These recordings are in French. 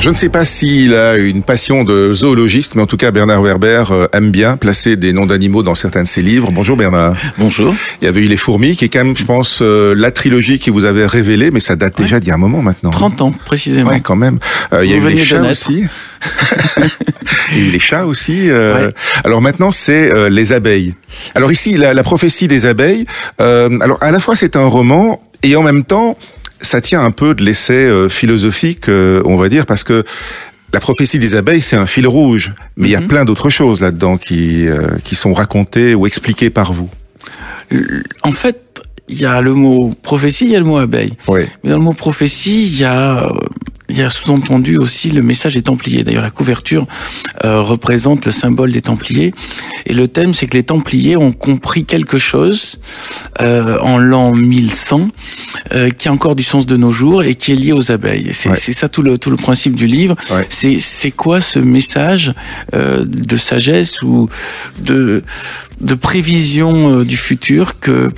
Alors, je ne sais pas s'il a une passion de zoologiste, mais en tout cas, Bernard Werber euh, aime bien placer des noms d'animaux dans certains de ses livres. Bonjour Bernard. Bonjour. Il y avait eu Les Fourmis, qui est quand même, je pense, euh, la trilogie qui vous avait révélé, mais ça date déjà d'il y a un moment maintenant. 30 ans, précisément. Ouais, quand même. Euh, il y a eu les chats aussi. il y a eu les chats aussi. Euh, Alors maintenant, c'est euh, les abeilles. Alors ici, la, la prophétie des abeilles. Alors à la fois, c'est un roman et en même temps, ça tient un peu de l'essai euh, philosophique, euh, on va dire, parce que la prophétie des abeilles, c'est un fil rouge, mais il y a Mhm. plein d'autres choses là-dedans qui euh, qui sont racontées ou expliquées par vous. En fait, il y a le mot prophétie, il y a le mot abeille. Oui. Mais dans le mot prophétie, il y a, il y a sous-entendu aussi le message des Templiers. D'ailleurs, la couverture euh, représente le symbole des Templiers. Et le thème, c'est que les Templiers ont compris quelque chose euh, en l'an 1100 euh, qui a encore du sens de nos jours et qui est lié aux abeilles. C'est Ouais. ça tout le, tout le principe du livre. Ouais. C'est quoi ce message de sagesse ou de, de prévision du futur que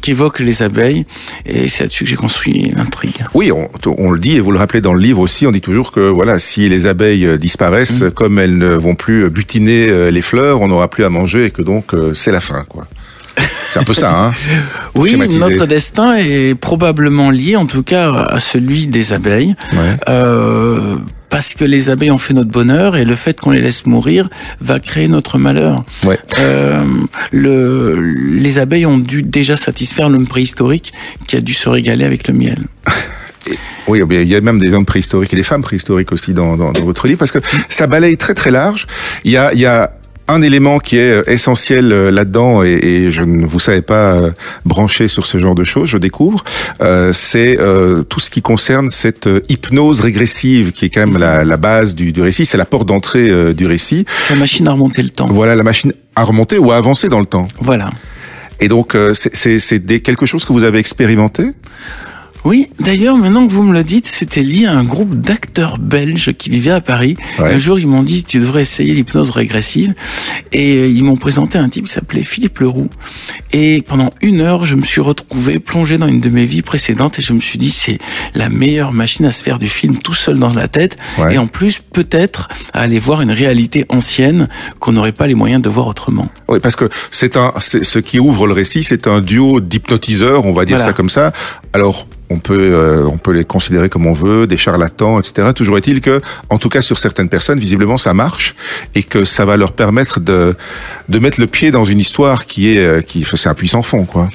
qu'évoquent les abeilles? Et c'est là-dessus que j'ai construit l'intrigue. Oui, on, on le dit et vous le rappelez dans le livre aussi. On dit toujours que voilà, si les abeilles euh, disparaissent, Mm. comme elles ne vont plus butiner euh, les fleurs, on n'aura plus à manger et que donc euh, c'est la fin, quoi. C'est un peu ça, hein. Oui, Schématisé. notre destin est probablement lié, en tout cas, à celui des abeilles, Ouais. euh, parce que les abeilles ont fait notre bonheur et le fait qu'on les laisse mourir va créer notre malheur. Ouais. Euh, le, les abeilles ont dû déjà satisfaire l'homme préhistorique qui a dû se régaler avec le miel. Oui, il y a même des hommes préhistoriques et des femmes préhistoriques aussi dans, dans, dans votre livre, parce que ça balaye très très large. Il y a, il y a un élément qui est euh, essentiel euh, là-dedans, et, et je ne vous savais pas euh, brancher sur ce genre de choses, je découvre, euh, c'est euh, tout ce qui concerne cette hypnose régressive, qui est quand même la, la base du, du récit, c'est la porte d'entrée euh, du récit. C'est la machine à remonter le temps. Voilà la machine à remonter ou à avancer dans le temps. Voilà. Et donc, euh, c'est- quelque chose que vous avez expérimenté? Oui, d'ailleurs, maintenant que vous me le dites, c'était lié à un groupe d'acteurs belges qui vivaient à Paris. Ouais. Un jour, ils m'ont dit, tu devrais essayer l'hypnose régressive. Et euh, ils m'ont présenté un type qui s'appelait Philippe Leroux. Et pendant une heure, je me suis retrouvé plongé dans une de mes vies précédentes et je me suis dit, c'est la meilleure machine à se faire du film tout seul dans la tête. Ouais. Et en plus, peut-être, à aller voir une réalité ancienne qu'on n'aurait pas les moyens de voir autrement. Oui, parce que c'est un, c'est- ce qui ouvre le récit, c'est un duo d'hypnotiseurs, on va dire Voilà. ça comme ça. Alors, on peut, euh, on peut les considérer comme on veut, des charlatans, etc. Toujours est-il que, en tout cas, sur certaines personnes, visiblement, ça marche et que ça va leur permettre de, de mettre le pied dans une histoire qui est, euh, qui, c'est un puissant fond, quoi.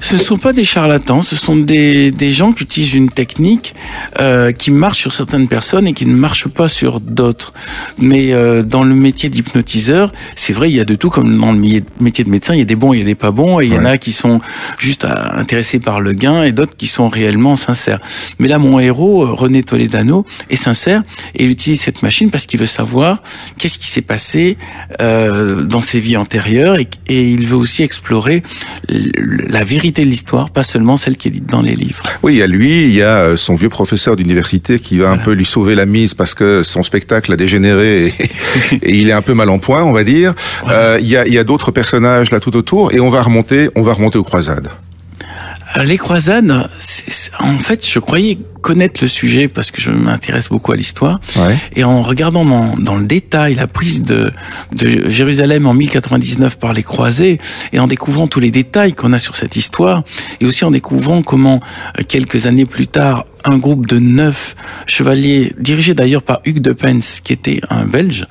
Ce ne sont pas des charlatans, ce sont des, des gens qui utilisent une technique euh, qui marche sur certaines personnes et qui ne marche pas sur d'autres. Mais euh, dans le métier d'hypnotiseur, c'est vrai, il y a de tout, comme dans le métier de médecin, il y a des bons, il y a des pas bons, et il y en a qui sont juste intéressés par le gain et d'autres qui sont réellement sincères. Mais là, mon héros, euh, René Toledano, est sincère et il utilise cette machine parce qu'il veut savoir qu'est-ce qui s'est passé euh, dans ses vies antérieures et, et il veut aussi explorer la vérité de l'histoire, pas seulement celle qui est dite dans les livres. Oui, il y a lui, il y a euh, son vieux professeur d'université qui va un peu lui sauver la mise parce que son spectacle a dégénéré et, et il est un peu mal en point, on va dire. Euh, il y a, il y a d'autres personnages là tout autour et on va remonter, on va remonter aux croisades. Alors, les croisades, en fait, je croyais connaître le sujet parce que je m'intéresse beaucoup à l'histoire. Ouais. Et en regardant dans, dans le détail la prise de, de Jérusalem en 1099 par les croisés, et en découvrant tous les détails qu'on a sur cette histoire, et aussi en découvrant comment, euh, quelques années plus tard, un groupe de neuf chevaliers, dirigés d'ailleurs par Hugues de Pence, qui était un Belge,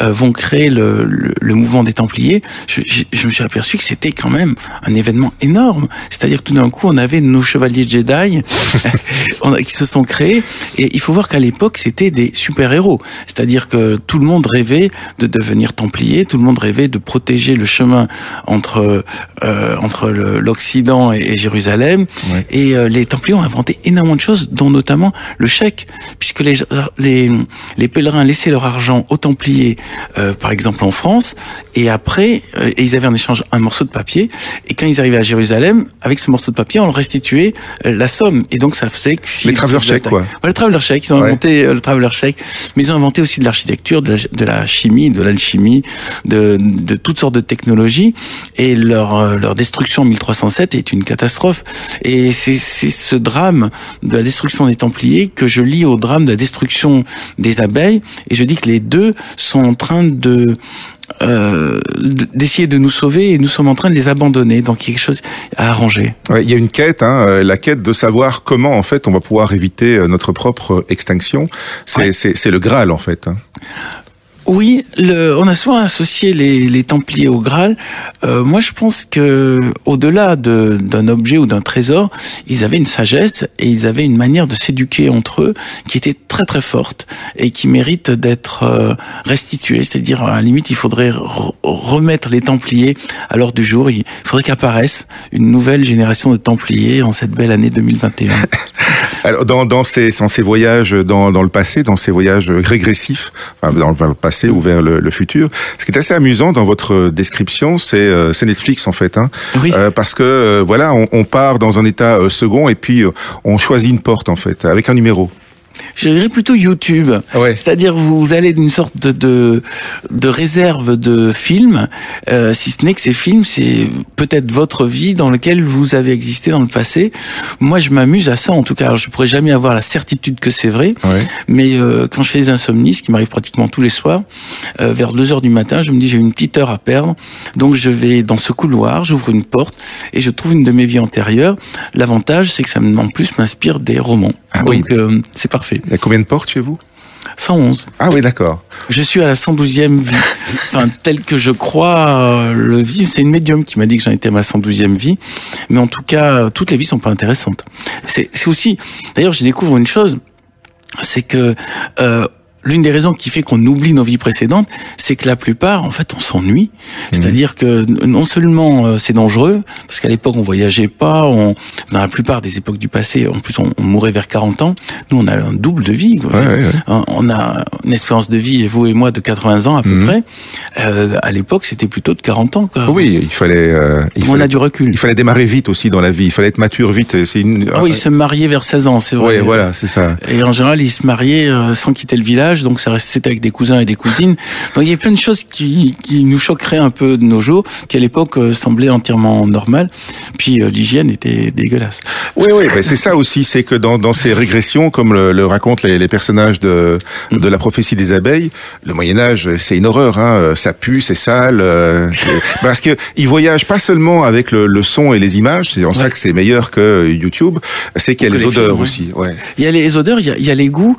euh, vont créer le, le, le mouvement des Templiers, je, je- je me suis aperçu que c'était quand même un événement énorme. C'est-à-dire que tout d'un coup, on avait nos chevaliers Jedi qui se sont créés, et il faut voir qu'à l'époque, c'était des super-héros. C'est-à-dire que tout le monde rêvait de devenir Templier, tout le monde rêvait de protéger le chemin entre euh, entre l'Occident et, et Jérusalem. Ouais. Et euh, les Templiers ont inventé énormément de choses, dont notamment le chèque, puisque les, les, les pèlerins laissaient leur argent aux Templiers, euh, par exemple en France, et après, et ils avaient en échange un morceau de papier, et quand ils arrivaient à Jérusalem, avec ce morceau de papier, on leur restituait la somme, et donc ça faisait que Les traveler check, quoi. le traveler check. Ils ont inventé le traveler check, mais ils ont inventé aussi de l'architecture, de, de la, chimie, de l'alchimie, de, de toutes sortes de technologies. Et leur leur destruction en 1307 est une catastrophe. Et c'est ce drame de la destruction des Templiers que je lis au drame de la destruction des abeilles. Et je dis que les deux sont en train de euh, d'essayer de nous sauver et nous sommes en train de les abandonner. Donc il y a quelque chose à arranger. il y a une quête, hein, euh, la quête de savoir comment en fait on va pouvoir éviter euh, notre propre extinction. C'est le Graal en fait. Oui, le, on a souvent associé les, Templiers au Graal. Euh, moi, je pense que au-delà d'un objet ou d'un trésor, ils avaient une sagesse et ils avaient une manière de s'éduquer entre eux qui était très très forte et qui mérite d'être euh, restituée. C'est-à-dire, à la limite, il faudrait remettre les Templiers à l'ordre du jour. Il faudrait qu'apparaisse une nouvelle génération de Templiers en cette belle année 2021. Alors, dans, dans, ces, dans ces voyages dans, dans le passé, dans ces voyages régressifs, enfin, dans le passé ou vers le, le, futur, ce qui est assez amusant dans votre description, c'est euh, Netflix en fait, hein, oui. euh, parce que euh, voilà, on, on, part dans un état euh, second et puis on choisit une porte en fait avec un numéro je dirais plutôt YouTube. Ouais. C'est-à-dire vous allez d'une sorte de, de, de, réserve de films, euh, si ce n'est que ces films, c'est peut-être votre vie dans laquelle vous avez existé dans le passé. Moi, je m'amuse à ça, en tout cas. Alors, je pourrais jamais avoir la certitude que c'est vrai, ouais. mais euh, quand je fais des insomnies, ce qui m'arrive pratiquement tous les soirs, euh, vers 2 heures du matin, je me dis j'ai une petite heure à perdre, donc je vais dans ce couloir, j'ouvre une porte et je trouve une de mes vies antérieures. L'avantage, c'est que ça en plus m'inspire des romans. Ah, donc oui. euh, c'est parfait. Il y a combien de portes chez vous? 111. Ah oui, d'accord. Je suis à la 112e vie. Enfin, tel que je crois euh, le vivre. C'est une médium qui m'a dit que j'en étais à ma 112e vie. Mais en tout cas, toutes les vies sont pas intéressantes. C'est aussi... D'ailleurs, je découvre une chose, c'est que... Euh, L'une des raisons qui fait qu'on oublie nos vies précédentes, c'est que la plupart, en fait, on s'ennuie. Mmh. C'est-à-dire que non seulement euh, c'est dangereux, parce qu'à l'époque on voyageait pas, on, dans la plupart des époques du passé, en plus on, on mourait vers 40 ans. Nous, on a un double de vie. Ouais, ouais, ouais. On a une espérance de vie, vous et moi, de 80 ans à peu Mmh. près. Euh, à l'époque, c'était plutôt de 40 ans. Quoi. Oui, il fallait. Euh, il on fallait, a du recul. Il fallait démarrer vite aussi dans la vie. Il fallait être mature vite. C'est une. Ah oui, se marier vers 16 ans, c'est vrai. Oui, voilà, c'est ça. Et en général, ils se mariaient euh, sans quitter le village, donc restait avec des cousins et des cousines. Donc il y a plein de choses qui, qui nous choqueraient un peu de nos jours, qui à l'époque euh, semblaient entièrement normales. Puis euh, l'hygiène était dégueulasse. Oui, oui, c'est ça aussi, c'est que dans, dans ces régressions, comme le, le racontent les, les, personnages de, de la prophétie des abeilles, le Moyen Âge, c'est une horreur. Hein. Ça pue, c'est sale. Euh, parce que ils voyagent pas seulement avec le, le son et les images. C'est en ouais. ça que c'est meilleur que YouTube. C'est qu'il y a les, les, odeurs films, aussi. Ouais. Il y a les odeurs, il y a, il y a les goûts.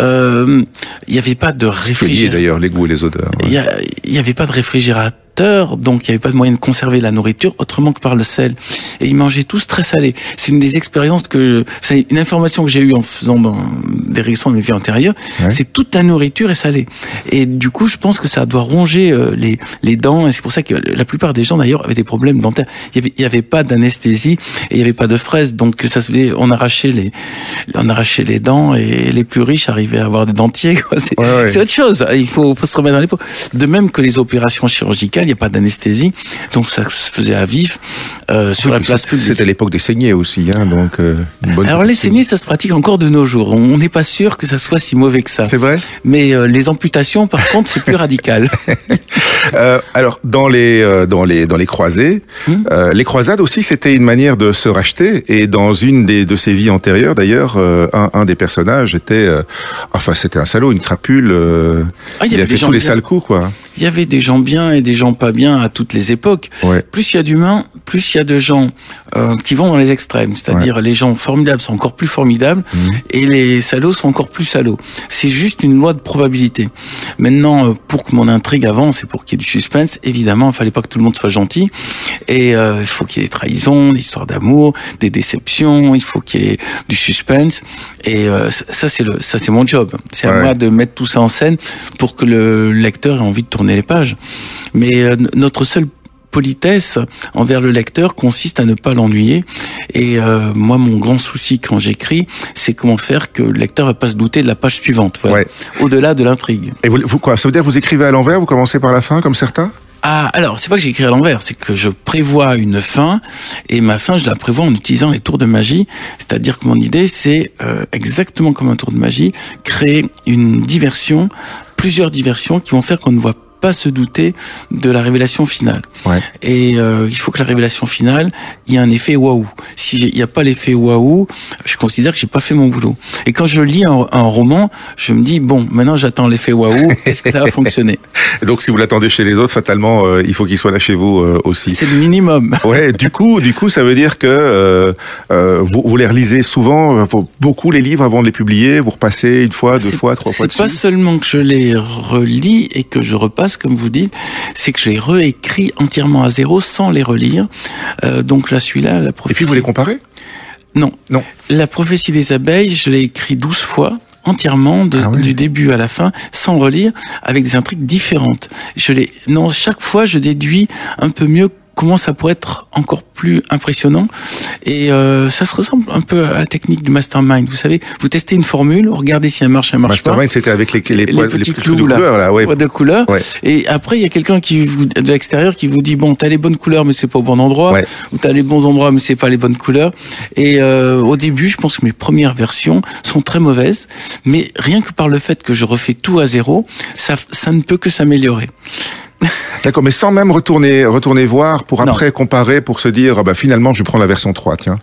Euh, il n'y avait pas de réfrigérateur. d'ailleurs, les goûts et les odeurs. Ouais. Il n'y avait pas de réfrigérateur donc il n'y avait pas de moyen de conserver la nourriture autrement que par le sel. Et ils mangeaient tous très salé. C'est une des expériences que, c'est une information que j'ai eue en faisant dans des régressions de mes vies antérieures. Ouais. C'est toute la nourriture est salée. Et du coup, je pense que ça doit ronger euh, les, les dents. Et c'est pour ça que la plupart des gens d'ailleurs avaient des problèmes dentaires. Il n'y avait, il y avait pas d'anesthésie et il n'y avait pas de fraises. Donc ça se fait, on arrachait les, on arrachait les dents et les plus riches arrivaient à avoir des dentiers. C'est ouais, ouais. autre chose. Il faut, faut se remettre dans les pots. De même que les opérations chirurgicales il n'y a pas d'anesthésie, donc ça se faisait à vif euh, sur la place publique. C'était l'époque des saignées aussi, hein, donc. Euh, bonne Alors les saignées, ça se pratique encore de nos jours. On n'est pas sûr que ça soit si mauvais que ça. C'est vrai? Mais euh, les amputations, par contre, c'est plus radical. Euh, alors dans les euh, dans les dans les croisés, Hmm? les croisades aussi, c'était une manière de se racheter. Et dans une des de ses vies antérieures, d'ailleurs, un, un, des personnages était, enfin, c'était un salaud, une crapule. Ah, il, il a fait tous les sales coups, quoi il y avait des gens bien et des gens pas bien à toutes les époques. Ouais. Plus il y a d'humains, plus il y a de gens euh, qui vont dans les extrêmes. C'est-à-dire ouais. les gens formidables sont encore plus formidables mmh. et les salauds sont encore plus salauds. C'est juste une loi de probabilité. Maintenant, euh, pour que mon intrigue avance et pour qu'il y ait du suspense, évidemment, il fallait pas que tout le monde soit gentil. Et euh, il faut qu'il y ait des trahisons, des histoires d'amour, des déceptions. Il faut qu'il y ait du suspense. Et euh, ça, c'est le, ça, c'est mon job. C'est à moi de mettre tout ça en scène pour que le lecteur ait envie de tourner les pages. Mais euh, notre seule politesse envers le lecteur consiste à ne pas l'ennuyer. Et euh, moi, mon grand souci quand j'écris, c'est comment faire que le lecteur va pas se douter de la page suivante, voilà, ouais. au-delà de l'intrigue. Et vous, vous, quoi Ça veut dire que vous écrivez à l'envers, vous commencez par la fin, comme certains? Ah, alors, c'est pas que j'écris à l'envers, c'est que je prévois une fin, et ma fin, je la prévois en utilisant les tours de magie. C'est-à-dire que mon idée, c'est euh, exactement comme un tour de magie, créer une diversion, plusieurs diversions qui vont faire qu'on ne voit pas se douter de la révélation finale. Ouais. Et euh, il faut que la révélation finale, il y ait un effet waouh. Si il n'y a pas l'effet waouh, je considère que j'ai pas fait mon boulot. Et quand je lis un, un roman, je me dis bon, maintenant j'attends l'effet waouh. Est-ce que ça va fonctionner? Donc si vous l'attendez chez les autres, fatalement, euh, il faut qu'il soit là chez vous euh, aussi. C'est le minimum. Ouais, du coup, du coup, ça veut dire que vous, vous les relisez souvent, beaucoup les livres avant de les publier. Vous repassez une fois, deux fois, trois fois C'est pas seulement que je les relis et que je repasse, comme vous dites, c'est que je les réécris entièrement à zéro sans les relire. Euh, donc là, celui-là, la Et prophétie. puis vous les comparez? Non. Non. La prophétie des abeilles, je l'ai écrit 12 fois entièrement de- Ah du début à la fin sans relire avec des intrigues différentes. Je les non chaque fois je déduis un peu mieux comment ça pourrait être encore plus impressionnant et euh, ça se ressemble un peu à la technique du mastermind. Vous savez, vous testez une formule, regardez si elle marche, elle marche pas. Mastermind, c'était avec les, les, Les poils- petits les clous, de là. couleur, là. Ouais, de couleur. Ouais. Et après, il y a quelqu'un qui vous, de l'extérieur qui vous dit bon, t'as les bonnes couleurs, mais c'est pas au bon endroit. Ouais. Ou t'as les bons endroits, mais c'est pas les bonnes couleurs. Et euh, au début, je pense que mes premières versions sont très mauvaises, mais rien que par le fait que je refais tout à zéro, ça, ça ne peut que s'améliorer. D'accord, mais sans même retourner, retourner voir pour Non. après comparer, pour se dire, ah bah, finalement, je prends la version 3, tiens.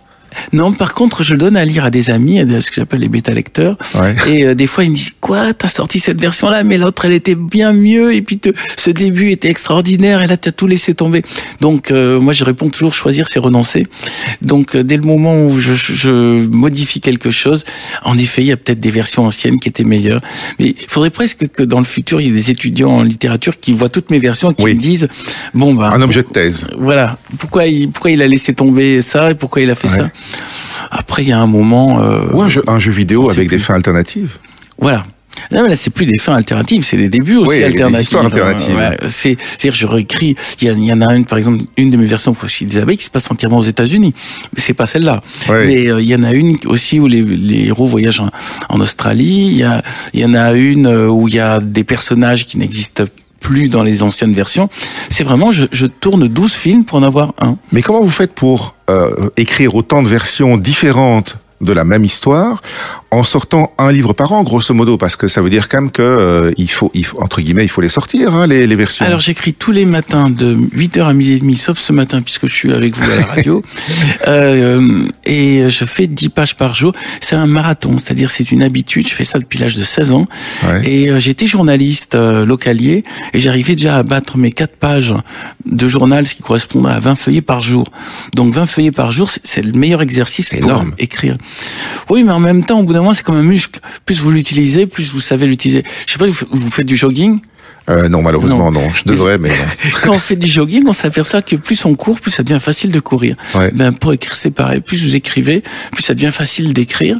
Non, par contre, je le donne à lire à des amis, à ce que j'appelle les bêta lecteurs. Ouais. Et euh, des fois, ils me disent quoi T'as sorti cette version-là, mais l'autre, elle était bien mieux. Et puis, te- ce début était extraordinaire. Et là, t'as tout laissé tomber. Donc, euh, moi, je réponds toujours choisir, c'est renoncer. Donc, euh, dès le moment où je, je- modifie quelque chose, en effet, il y a peut-être des versions anciennes qui étaient meilleures. Mais il faudrait presque que dans le futur, il y ait des étudiants en littérature qui voient toutes mes versions, et qui Oui. me disent bon ben Un objet de thèse. voilà. Pourquoi il, pourquoi il a laissé tomber ça et pourquoi il a fait Ouais. ça? Après, il y a un moment. euh, Ou un jeu, un jeu vidéo avec des fins alternatives. Voilà. Non, mais là, c'est plus des fins alternatives, c'est des débuts aussi Oui, histoires alternatives. Ouais, c'est, c'est-à-dire, je réécris. Il y, en a une, par exemple, une de mes versions pour des abeilles qui se passe entièrement aux États-Unis, mais c'est pas celle-là. Mais euh, il y en a une aussi où les, les héros voyagent en, en Australie. Il y, a, y en a une euh, où il y a des personnages qui n'existent plus dans les anciennes versions. C'est vraiment, je, tourne 12 films pour en avoir un. Mais comment vous faites pour euh, écrire autant de versions différentes de la même histoire en sortant un livre par an, grosso modo, parce que ça veut dire quand même que euh, il faut, il faut, entre guillemets, il faut les sortir, hein, les, les versions. Alors j'écris tous les matins de 8h à midi et demi, sauf ce matin puisque je suis avec vous à la radio. Euh, et je fais 10 pages par jour. C'est un marathon, c'est-à-dire c'est une habitude. Je fais ça depuis l'âge de 16 ans. Ouais. Et euh, j'étais journaliste euh, localier et j'arrivais déjà à battre mes 4 pages de journal, ce qui correspond à 20 feuillets par jour. Donc 20 feuillets par jour, c'est- le meilleur exercice pour énorme. écrire. Oui, mais en même temps, au bout d'un moment, c'est comme un muscle. Plus vous l'utilisez, plus vous savez l'utiliser. Je sais pas, vous, faites du jogging? Euh, non, malheureusement, non. Je devrais, mais non. quand on fait du jogging, on s'aperçoit que plus on court, plus ça devient facile de courir. Ouais. Ben, pour écrire, c'est pareil. Plus vous écrivez, plus ça devient facile d'écrire.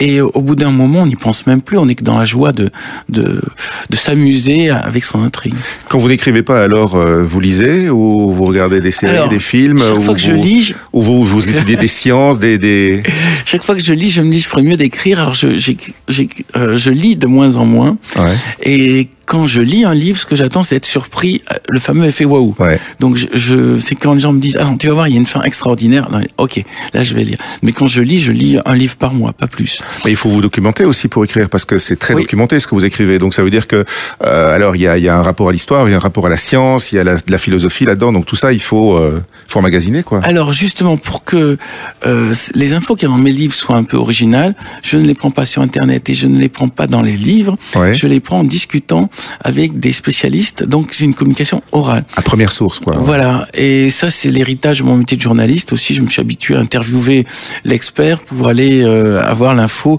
Et au bout d'un moment, on n'y pense même plus. On est que dans la joie de, de, de s'amuser avec son intrigue. Quand vous n'écrivez pas, alors euh, vous lisez ou vous regardez des séries, Alors, des films, Chaque ou fois que je vous, lis, je- ou vous, vous étudiez des sciences, des, des... chaque fois que je lis, je me dis, je ferais mieux d'écrire. Alors, je, j'ai- j'ai- euh, je lis de moins en moins. Ouais, Et quand je lis un livre, ce que j'attends, c'est d'être surpris, euh, le fameux effet waouh. ouais. Donc je, je c'est quand les gens me disent ah non, tu vas voir il y a une fin extraordinaire. Non, ok, là je vais lire. Mais quand je lis, je lis un livre par mois, pas plus. Mais il faut vous documenter aussi pour écrire parce que c'est très Oui. documenté ce que vous écrivez. Donc ça veut dire que euh, alors il y a, y a un rapport à l'histoire, il y a un rapport à la science, il y a la, de la philosophie là-dedans. Donc tout ça il faut euh, faut emmagasiner quoi. Alors justement pour que euh, les infos qu'il y a dans mes livres soient un peu originales, je ne les prends pas sur internet et je ne les prends pas dans les livres. Ouais. Je les prends en discutant avec des spécialistes. Donc c'est une communication orale. À première source quoi. Voilà, et ça c'est l'héritage de mon métier de journaliste aussi. Je me suis habitué à interviewer l'expert pour aller euh, avoir l'info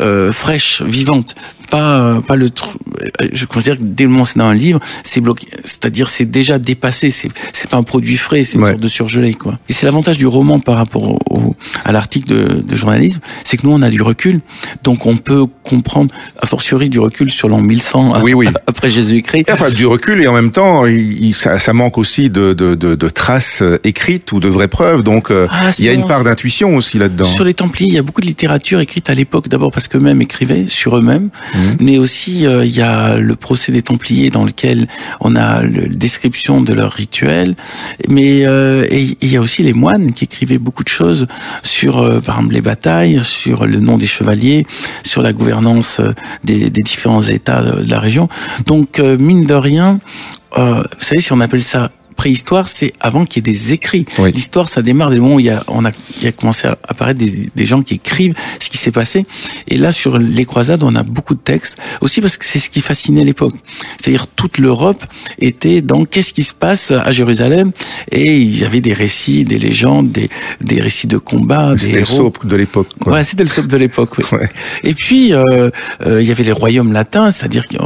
euh, fraîche, vivante. Pas, euh, pas le truc. Je considère que dès le moment où c'est dans un livre, c'est bloqué. C'est-à-dire c'est déjà dépassé. C'est c'est pas un produit frais, c'est une Ouais. sorte de surgelé quoi. Et c'est l'avantage du roman par rapport au, au- à l'article de, de journalisme, c'est que nous on a du recul, donc on peut comprendre a fortiori du recul sur l'an 1100 Oui, oui. après Jésus-Christ. Enfin, du recul et en même temps, il, il- ça, ça manque aussi de, de, de, de traces euh, écrites ou de vraies preuves. Donc, euh, Ah, il y a une part d'intuition aussi là-dedans. Sur les Templiers, il y a beaucoup de littérature écrite à l'époque, d'abord parce qu'eux-mêmes écrivaient sur eux-mêmes, mais aussi il y a le procès des Templiers dans lequel on a la description de leur rituel, mais et il y a aussi les moines qui écrivaient beaucoup de choses sur, par exemple, les batailles, sur le nom des chevaliers, sur la gouvernance des, des différents États de la région. Donc, mine de rien, euh, vous savez, si on appelle ça préhistoire, c'est avant qu'il y ait des écrits. L'histoire, ça démarre des moments où il y a, on a, il a commencé à apparaître des, des gens qui écrivent ce qui s'est passé. Et là, sur les croisades, on a beaucoup de textes. Aussi parce que c'est ce qui fascinait l'époque. C'est-à-dire toute l'Europe était dans qu'est-ce qui se passe à Jérusalem. Et il y avait des récits, des légendes, des, des récits de combat. C'était le soap de l'époque. Ouais, c'était le soap de l'époque. Oui. Ouais. Et puis, euh, euh, il y avait les royaumes latins, c'est-à-dire qu'il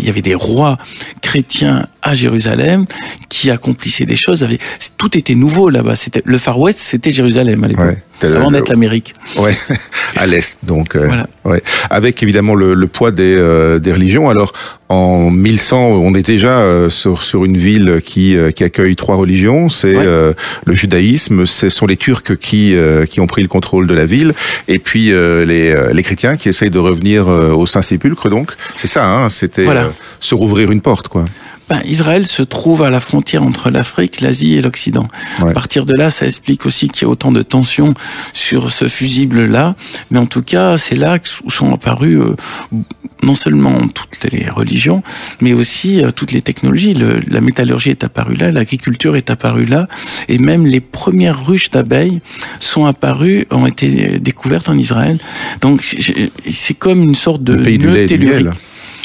y avait des rois chrétiens à Jérusalem qui accomplissaient des choses. Avait, tout était nouveau là-bas. C'était le Far West, c'était Jérusalem à l'époque. Ouais, avant d'être l'Amérique. Ouais, à l'est. Donc, euh, voilà. ouais. avec évidemment le, le poids des, euh, des religions. Alors, en 1100, on est déjà euh, sur, sur une ville qui, qui accueille trois religions. C'est ouais. Le judaïsme, ce sont les Turcs qui, qui ont pris le contrôle de la ville, et puis les, les chrétiens qui essayent de revenir au Saint-Sépulcre. Donc, c'est ça. Hein, C'était voilà. se rouvrir une porte, quoi ben, Israël se trouve à la frontière entre l'Afrique, l'Asie et l'Occident. Ouais. À partir de là, ça explique aussi qu'il y a autant de tensions sur ce fusible-là. Mais en tout cas, c'est là où sont apparues euh, non seulement toutes les religions, mais aussi euh, toutes les technologies. Le, la métallurgie est apparue là, l'agriculture est apparue là, et même les premières ruches d'abeilles sont apparues, ont été découvertes en Israël. Donc c'est comme une sorte de nœud tellurique.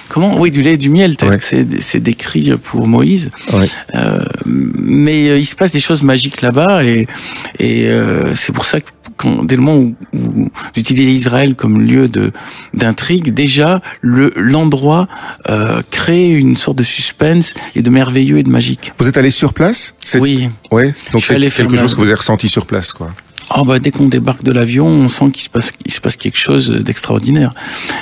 Comment Oui, du lait et du miel, tel ouais. que c'est décrit pour Moïse. Ouais. Euh, mais euh, il se passe des choses magiques là-bas et, et euh, c'est pour ça que quand, dès le moment où, où j'utilisais Israël comme lieu de d'intrigue, déjà le l'endroit euh, crée une sorte de suspense et de merveilleux et de magique. Vous êtes allé sur place? Oui. Oui. Donc c'est quelque chose que vous avez ressenti sur place, quoi. Oh bah, dès qu'on débarque de l'avion, on sent qu'il se passe, il se passe quelque chose d'extraordinaire.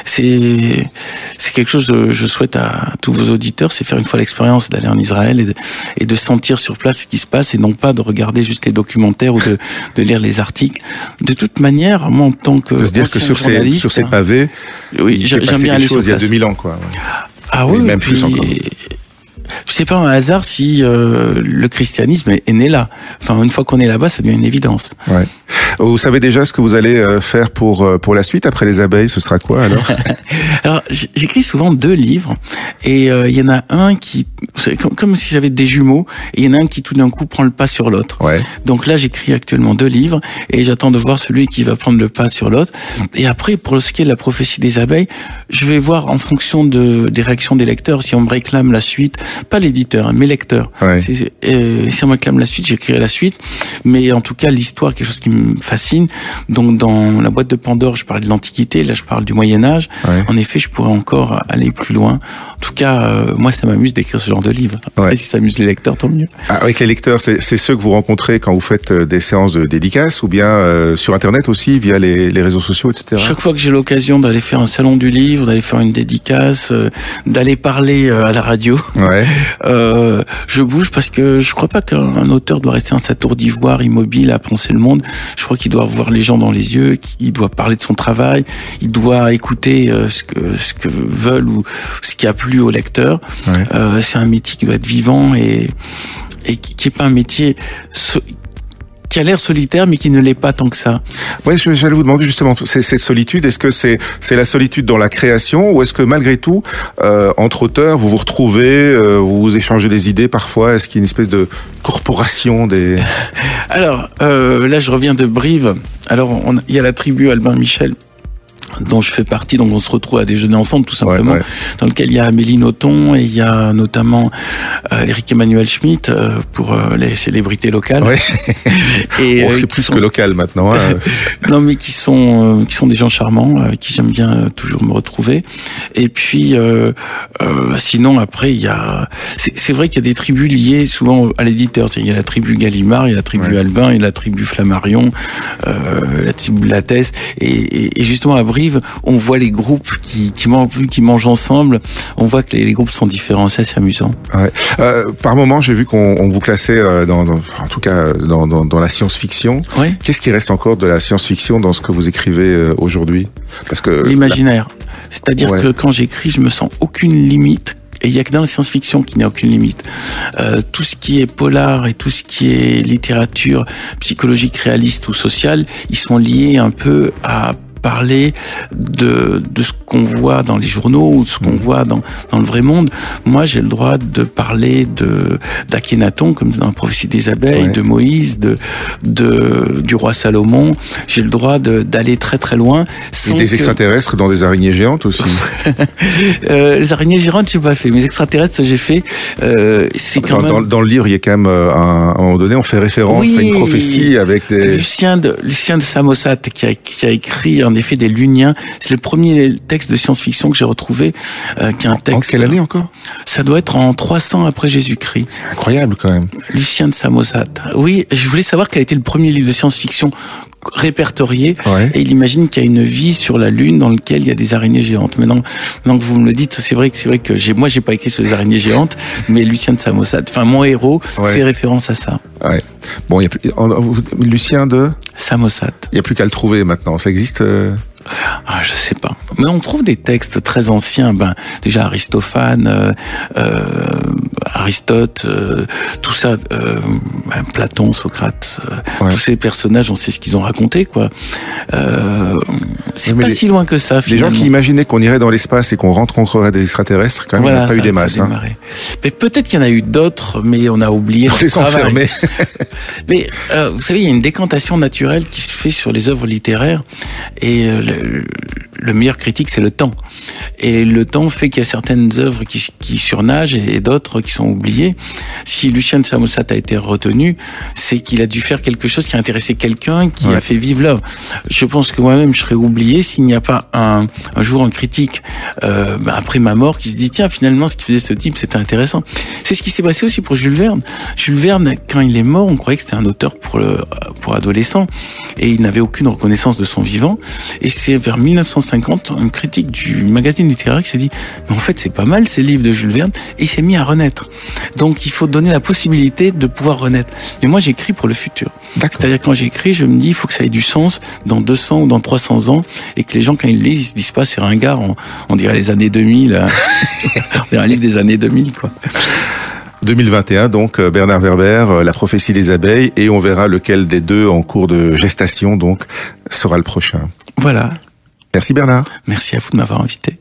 C'est, c'est quelque chose que je souhaite à tous vos auditeurs, c'est faire une fois l'expérience d'aller en Israël et de, et de, sentir sur place ce qui se passe et non pas de regarder juste les documentaires ou de, de lire les articles. De toute manière, moi en tant que de se dire que sur ces, sur ces pavés, oui, j'aime bien aller choses il y a 2000 ans, quoi. Ah oui, même puis, plus encore c'est pas un hasard si euh, le christianisme est, né là. Enfin, une fois qu'on est là-bas, ça devient une évidence. Ouais. Vous savez déjà ce que vous allez euh, faire pour euh, pour la suite après les abeilles. Ce sera quoi alors? Alors, j'écris souvent deux livres et il euh, y en a un qui c'est comme, comme, si j'avais des jumeaux et il y en a un qui tout d'un coup prend le pas sur l'autre. Ouais. Donc là, j'écris actuellement deux livres et j'attends de voir celui qui va prendre le pas sur l'autre. Et après, pour ce qui est de la prophétie des abeilles, je vais voir en fonction de des réactions des lecteurs si on me réclame la suite pas l'éditeur, hein, mes lecteurs. Ouais. Euh, si on me réclame la suite, j'écrirai la suite. Mais en tout cas, l'histoire, quelque chose qui me fascine. Donc, dans la boîte de Pandore, je parle de l'Antiquité, là, je parle du Moyen Âge. Ouais. En effet, je pourrais encore aller plus loin. En tout cas, euh, moi, ça m'amuse d'écrire ce genre de livre. Après, Ouais. si ça amuse les lecteurs, tant mieux. Ah, Avec les lecteurs, c'est ceux que vous rencontrez quand vous faites euh, des séances de dédicaces ou bien euh, sur Internet aussi, via les, les réseaux sociaux, etc. Chaque fois que j'ai l'occasion d'aller faire un salon du livre, d'aller faire une dédicace, euh, d'aller parler à la radio, Ouais. Je bouge parce que je crois pas qu'un auteur doit rester dans sa tour d'ivoire immobile à penser le monde. Je crois qu'il doit voir les gens dans les yeux, qu'il doit parler de son travail, il doit écouter euh, ce que ce que veulent ou ce qui a plu au lecteur. Ouais. Euh, c'est un métier qui doit être vivant et et qui est pas un métier qui a l'air solitaire mais qui ne l'est pas tant que ça. Je- j'allais vous demander justement c'est- cette solitude. Est-ce que c'est c'est la solitude dans la création ou est-ce que malgré tout, euh, entre auteurs, vous vous retrouvez, euh, vous échangez des idées parfois Est-ce qu'il y a une espèce de corporation des Alors euh, là, je reviens de Brive. Alors on- il y a la tribu Albin Michel dont je fais partie, donc on se retrouve à déjeuner ensemble tout simplement, Ouais, ouais. dans lequel il y a Amélie Nothomb et il y a notamment euh, Eric Emmanuel Schmitt euh, pour euh, les célébrités locales. Ouais. Et, euh, c'est plus sont- que local maintenant. hein. non mais qui sont qui sont des gens charmants avec qui j'aime bien toujours me retrouver et puis sinon après il y a c'est vrai qu'il y a des tribus liées souvent à l'éditeur il y a la tribu Gallimard il y a la tribu. Albin il y a la tribu Flammarion la tribu Lattès et, et, et justement à Brive arrive, on voit les groupes qui, qui mangent, ensemble, on voit que les, groupes sont différents. C'est assez amusant. Ouais. Euh, par moment, j'ai vu qu'on vous classait, euh, dans, dans, en tout cas, dans, dans, dans la science-fiction. Qu'est-ce qui reste encore de la science-fiction dans ce que vous écrivez euh, aujourd'hui? Parce que l'imaginaire. C'est-à-dire ouais. que quand j'écris, je me sens aucune limite et il y a que dans la science-fiction qu'il n'y a aucune limite. Euh, tout ce qui est polar et tout ce qui est littérature psychologique réaliste ou sociale, ils sont liés un peu à parler de, de ce qu'on voit dans les journaux ou de ce qu'on voit dans, dans le vrai monde. Moi, j'ai le droit de parler de d'Akhenaton, comme dans la prophétie des abeilles, ouais. de Moïse, de, de du roi Salomon. J'ai le droit d'aller très très loin. Et des que... extraterrestres dans des araignées géantes aussi. euh, les araignées géantes, j'ai pas fait. Mais les extraterrestres, j'ai fait. Euh, c'est quand dans, même... dans, dans, le livre, il y a quand même euh, un, à un moment donné, on fait référence oui, à une prophétie avec des. Lucien de Lucien de Samosat qui a, qui a écrit en effet des Luniens. C'est le premier texte de science-fiction que j'ai retrouvé, euh, qui est un texte. En quelle année encore? Ça doit être en 300 après Jésus-Christ. C'est incroyable quand même. Lucien de Samosate. Oui, je voulais savoir quel a été le premier livre de science-fiction répertorié ouais. et il imagine qu'il y a une vie sur la lune dans lequel il y a des araignées géantes. Maintenant, maintenant que vous me le dites, c'est vrai que c'est vrai que j'ai moi j'ai pas écrit sur les araignées géantes, mais Lucien de Samosate, enfin mon héros ouais. fait référence à ça. Ouais. Bon, il y a plus, Lucien de Samosate. Il y a plus qu'à le trouver maintenant. Ça existe. Euh... Ah, je sais pas. Mais on trouve des textes très anciens. Ben déjà Aristophane, euh, euh, Aristote, euh, tout ça, ben, Platon, Socrate, ouais. tous ces personnages, on sait ce qu'ils ont raconté, quoi. c'est pas les, si loin que ça. Finalement. Les gens qui imaginaient qu'on irait dans l'espace et qu'on rencontrerait des extraterrestres, quand même, voilà, il n'y a pas eu des masses. Hein. Mais peut-être qu'il y en a eu d'autres, mais on a oublié. On les enfermer. mais vous savez, il y a une décantation naturelle qui se fait sur les œuvres littéraires et le, le, meilleur critique, c'est le temps. Et le temps fait qu'il y a certaines œuvres qui, qui surnagent et, d'autres qui sont oubliées. Si Lucien de Samosat a été retenu, c'est qu'il a dû faire quelque chose qui a intéressé quelqu'un, qui ouais. a fait vivre l'œuvre. Je pense que moi-même, je serais oublié s'il n'y a pas un, un jour un critique, euh, après ma mort, qui se dit, tiens, finalement, ce qu'il faisait ce type, c'était intéressant. C'est ce qui s'est passé aussi pour Jules Verne. Jules Verne, quand il est mort, on croyait que c'était un auteur pour, le, pour adolescents. Et il n'avait aucune reconnaissance de son vivant. Et c'est vers 1950, un critique du magazine littéraire qui s'est dit, mais en fait, c'est pas mal ces livres de Jules Verne, et il s'est mis à renaître. Donc, il faut donner la possibilité de pouvoir renaître. Mais moi, j'écris pour le futur. C'est-à-dire, quand j'écris, je me dis, il faut que ça ait du sens dans 200 ou dans 300 ans, et que les gens, quand ils lisent, ils se disent pas, c'est ringard, on, on dirait les années 2000, hein. on dirait un livre des années 2000, quoi. 2021, donc Bernard Werber, La prophétie des abeilles, et on verra lequel des deux en cours de gestation donc sera le prochain. Voilà. Merci Bernard. Merci à vous de m'avoir invité.